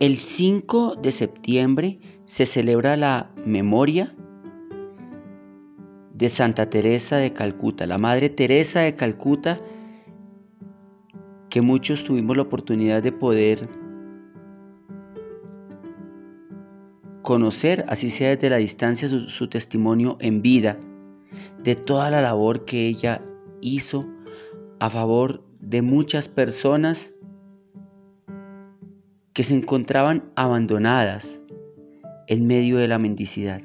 El 5 de septiembre se celebra la memoria de Santa Teresa de Calcuta, la Madre Teresa de Calcuta, que muchos tuvimos la oportunidad de poder conocer, así sea desde la distancia, su, testimonio en vida, de toda la labor que ella hizo a favor de muchas personas que se encontraban abandonadas en medio de la mendicidad.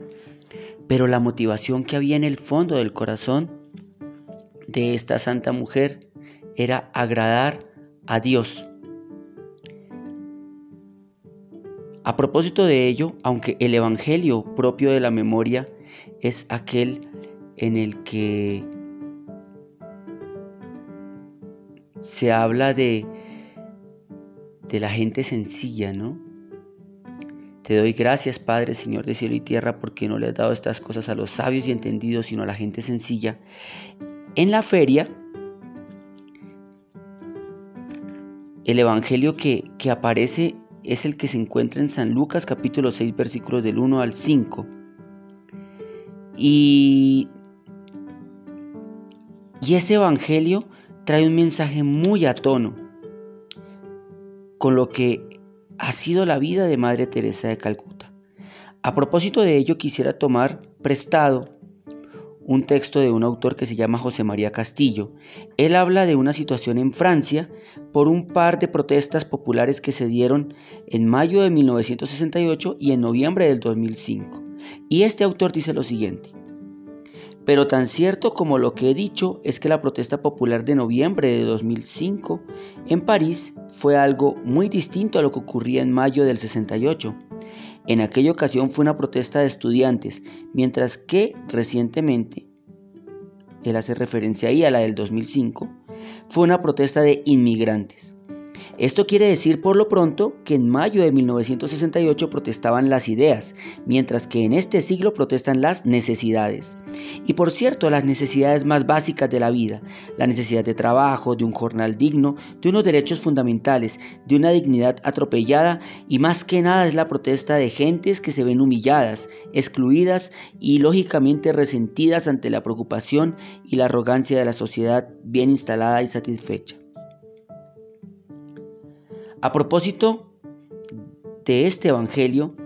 Pero la motivación que había en el fondo del corazón de esta santa mujer era agradar a Dios. A propósito de ello, aunque el Evangelio propio de la memoria es aquel en el que se habla de, de la gente sencilla, ¿no? Te doy gracias, Padre, Señor de cielo y tierra, porque no le has dado estas cosas a los sabios y entendidos, sino a la gente sencilla. En la feria, el Evangelio que, que aparece es el que se encuentra en San Lucas capítulo 6 versículos del 1 al 5. Y, y ese Evangelio trae un mensaje muy a tono con lo que ha sido la vida de Madre Teresa de Calcuta. A propósito de ello, quisiera tomar prestado un texto de un autor que se llama José María Castillo. Él habla de una situación en Francia por un par de protestas populares que se dieron en mayo de 1968 y en noviembre del 2005. Y este autor dice lo siguiente. Pero tan cierto como lo que he dicho es que la protesta popular de noviembre de 2005 en París fue algo muy distinto a lo que ocurría en mayo del 68. En aquella ocasión fue una protesta de estudiantes, mientras que recientemente, él hace referencia ahí a la del 2005, fue una protesta de inmigrantes. Esto quiere decir por lo pronto que en mayo de 1968 protestaban las ideas, mientras que en este siglo protestan las necesidades. Y por cierto, las necesidades más básicas de la vida, la necesidad de trabajo, de un jornal digno, de unos derechos fundamentales, de una dignidad atropellada y más que nada es la protesta de gentes que se ven humilladas, excluidas y lógicamente resentidas ante la preocupación y la arrogancia de la sociedad bien instalada y satisfecha. A propósito de este Evangelio,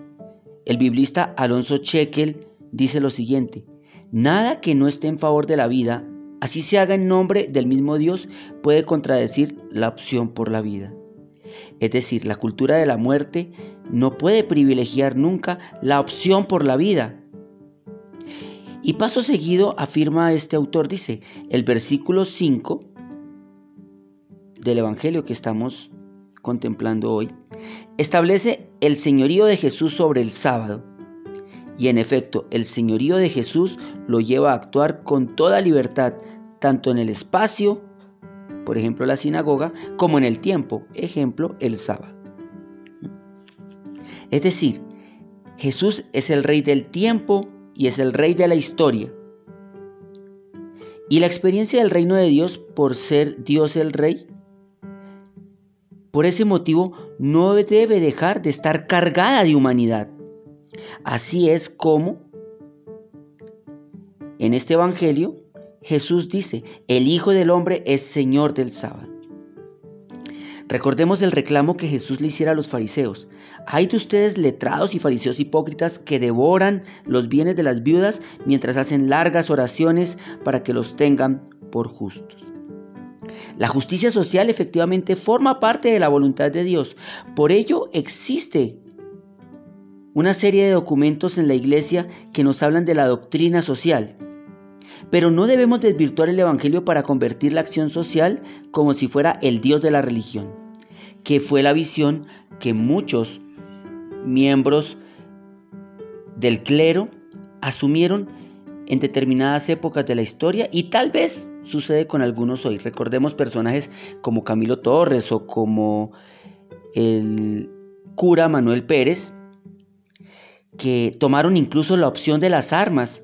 el biblista Alonso Chekel dice lo siguiente, nada que no esté en favor de la vida, así se haga en nombre del mismo Dios, puede contradecir la opción por la vida. Es decir, la cultura de la muerte no puede privilegiar nunca la opción por la vida. Y paso seguido afirma este autor, dice, el versículo 5 del Evangelio que estamos contemplando hoy, establece el señorío de Jesús sobre el sábado. Y en efecto, el señorío de Jesús lo lleva a actuar con toda libertad, tanto en el espacio, por ejemplo la sinagoga, como en el tiempo, ejemplo el sábado. Es decir, Jesús es el rey del tiempo y es el rey de la historia. Y la experiencia del reino de Dios por ser Dios el rey por ese motivo, no debe dejar de estar cargada de humanidad. Así es como en este Evangelio Jesús dice, el Hijo del Hombre es Señor del sábado. Recordemos el reclamo que Jesús le hiciera a los fariseos. Hay de ustedes letrados y fariseos hipócritas que devoran los bienes de las viudas mientras hacen largas oraciones para que los tengan por justos. La justicia social efectivamente forma parte de la voluntad de Dios. Por ello existe una serie de documentos en la iglesia que nos hablan de la doctrina social. Pero no debemos desvirtuar el Evangelio para convertir la acción social como si fuera el Dios de la religión, que fue la visión que muchos miembros del clero asumieron en determinadas épocas de la historia y tal vez sucede con algunos hoy. Recordemos personajes como Camilo Torres o como el cura Manuel Pérez, que tomaron incluso la opción de las armas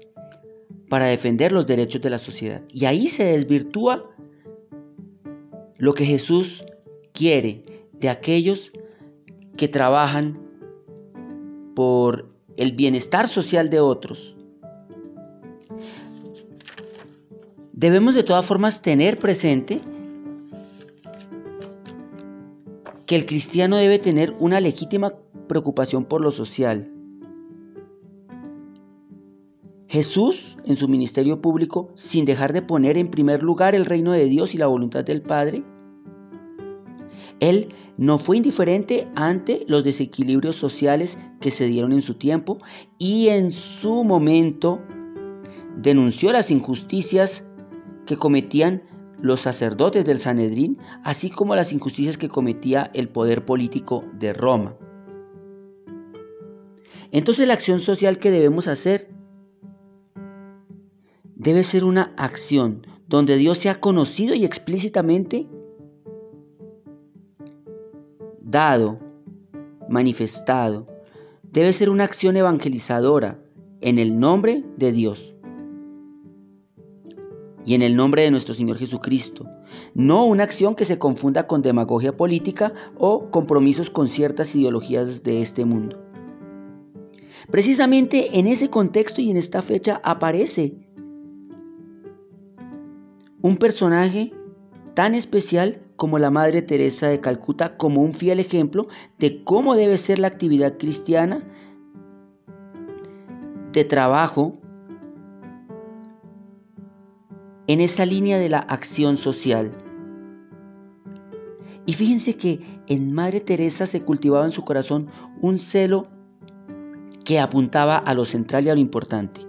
para defender los derechos de la sociedad. Y ahí se desvirtúa lo que Jesús quiere de aquellos que trabajan por el bienestar social de otros. Debemos de todas formas tener presente que el cristiano debe tener una legítima preocupación por lo social. Jesús, en su ministerio público, sin dejar de poner en primer lugar el reino de Dios y la voluntad del Padre, él no fue indiferente ante los desequilibrios sociales que se dieron en su tiempo y en su momento denunció las injusticias que cometían los sacerdotes del Sanedrín, así como las injusticias que cometía el poder político de Roma. Entonces la acción social que debemos hacer debe ser una acción donde Dios sea conocido y explícitamente dado, manifestado. Debe ser una acción evangelizadora en el nombre de Dios y en el nombre de nuestro Señor Jesucristo. No una acción que se confunda con demagogia política o compromisos con ciertas ideologías de este mundo. Precisamente en ese contexto y en esta fecha aparece un personaje tan especial como la Madre Teresa de Calcuta como un fiel ejemplo de cómo debe ser la actividad cristiana de trabajo en esa línea de la acción social. Y fíjense que en Madre Teresa se cultivaba en su corazón un celo que apuntaba a lo central y a lo importante.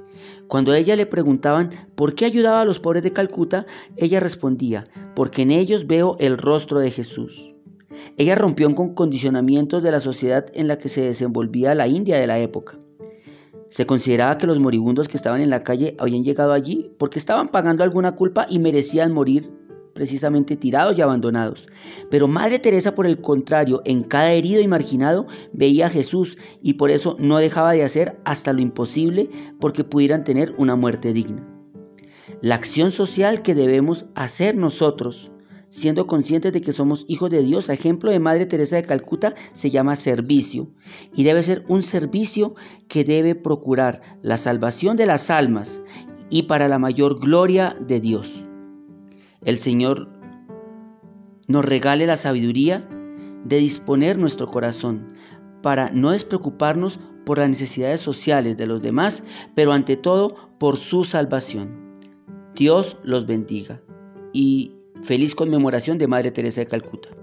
Cuando a ella le preguntaban por qué ayudaba a los pobres de Calcuta, ella respondía, porque en ellos veo el rostro de Jesús. Ella rompió con condicionamientos de la sociedad en la que se desenvolvía la India de la época. Se consideraba que los moribundos que estaban en la calle habían llegado allí porque estaban pagando alguna culpa y merecían morir precisamente tirados y abandonados. Pero Madre Teresa, por el contrario, en cada herido y marginado veía a Jesús y por eso no dejaba de hacer hasta lo imposible porque pudieran tener una muerte digna. La acción social que debemos hacer nosotros, siendo conscientes de que somos hijos de Dios, ejemplo de Madre Teresa de Calcuta, se llama servicio. Y debe ser un servicio que debe procurar la salvación de las almas y para la mayor gloria de Dios el Señor nos regale la sabiduría de disponer nuestro corazón para no despreocuparnos por las necesidades sociales de los demás, pero ante todo por su salvación. Dios los bendiga y feliz conmemoración de Madre Teresa de Calcuta.